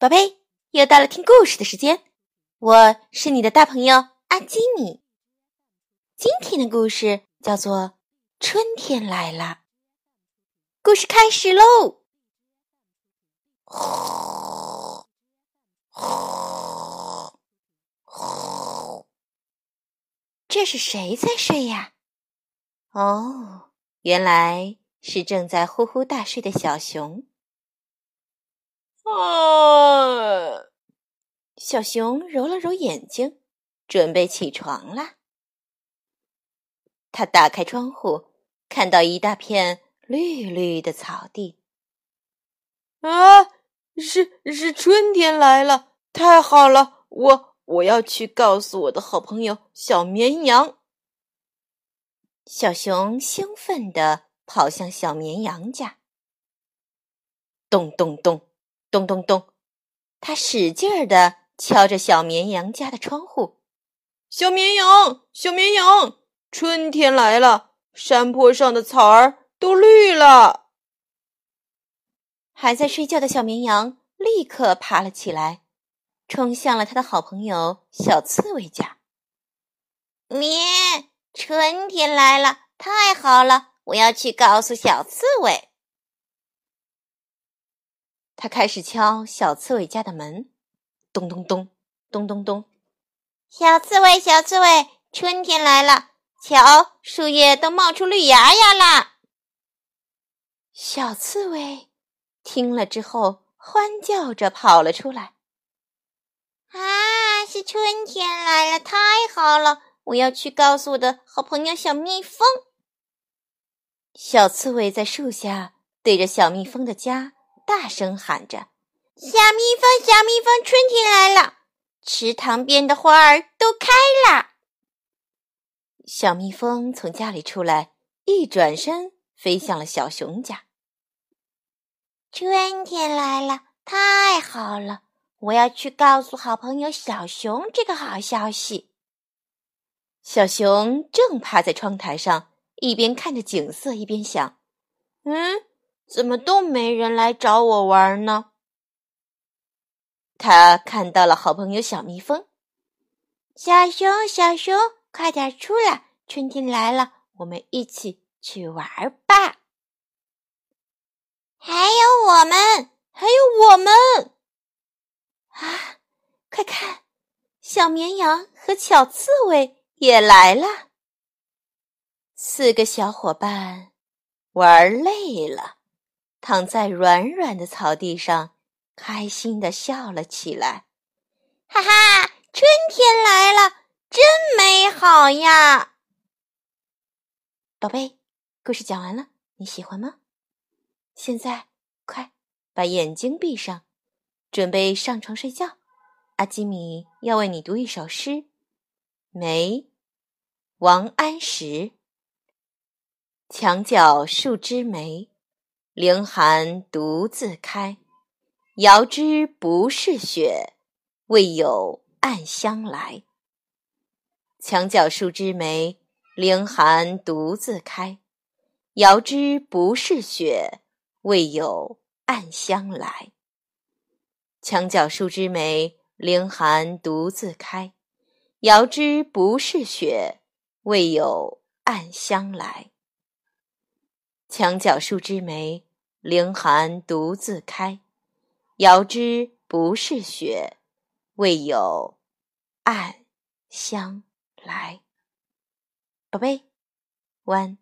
宝贝，又到了听故事的时间，我是你的大朋友阿基米。今天的故事叫做《春天来了》，故事开始喽！这是谁在睡呀？哦，原来是正在呼呼大睡的小熊。啊！小熊揉了揉眼睛，准备起床啦。他打开窗户，看到一大片绿绿的草地。啊，是是春天来了，太好了！我我要去告诉我的好朋友小绵羊。小熊兴奋地跑向小绵羊家。咚咚咚。咚咚咚，他使劲儿地敲着小绵羊家的窗户。小绵羊，小绵羊，春天来了，山坡上的草儿都绿了。还在睡觉的小绵羊立刻爬了起来，冲向了他的好朋友小刺猬家。咩，春天来了，太好了！我要去告诉小刺猬。他开始敲小刺猬家的门，咚咚咚，咚咚咚。小刺猬，小刺猬，春天来了，瞧，树叶都冒出绿芽芽啦！小刺猬听了之后，欢叫着跑了出来。啊，是春天来了，太好了！我要去告诉我的好朋友小蜜蜂。小刺猬在树下对着小蜜蜂的家。大声喊着：“小蜜蜂，小蜜蜂，春天来了！池塘边的花儿都开了。”小蜜蜂从家里出来，一转身飞向了小熊家。春天来了，太好了！我要去告诉好朋友小熊这个好消息。小熊正趴在窗台上，一边看着景色，一边想：“嗯。”怎么都没人来找我玩呢？他看到了好朋友小蜜蜂，小熊，小熊，快点出来！春天来了，我们一起去玩吧！还有我们，还有我们！啊，快看，小绵羊和小刺猬也来了。四个小伙伴玩累了。躺在软软的草地上，开心的笑了起来。哈哈，春天来了，真美好呀！宝贝，故事讲完了，你喜欢吗？现在快把眼睛闭上，准备上床睡觉。阿基米要为你读一首诗，《梅》，王安石。墙角数枝梅。凌寒独自开，遥知不是雪，为有暗香来。墙角数枝梅，凌寒独自开，遥知不是雪，为有暗香来。墙角数枝梅，凌寒独自开，遥知不是雪，为有暗香来。墙角数枝梅。凌寒独自开，遥知不是雪，为有暗香来。宝贝，晚安。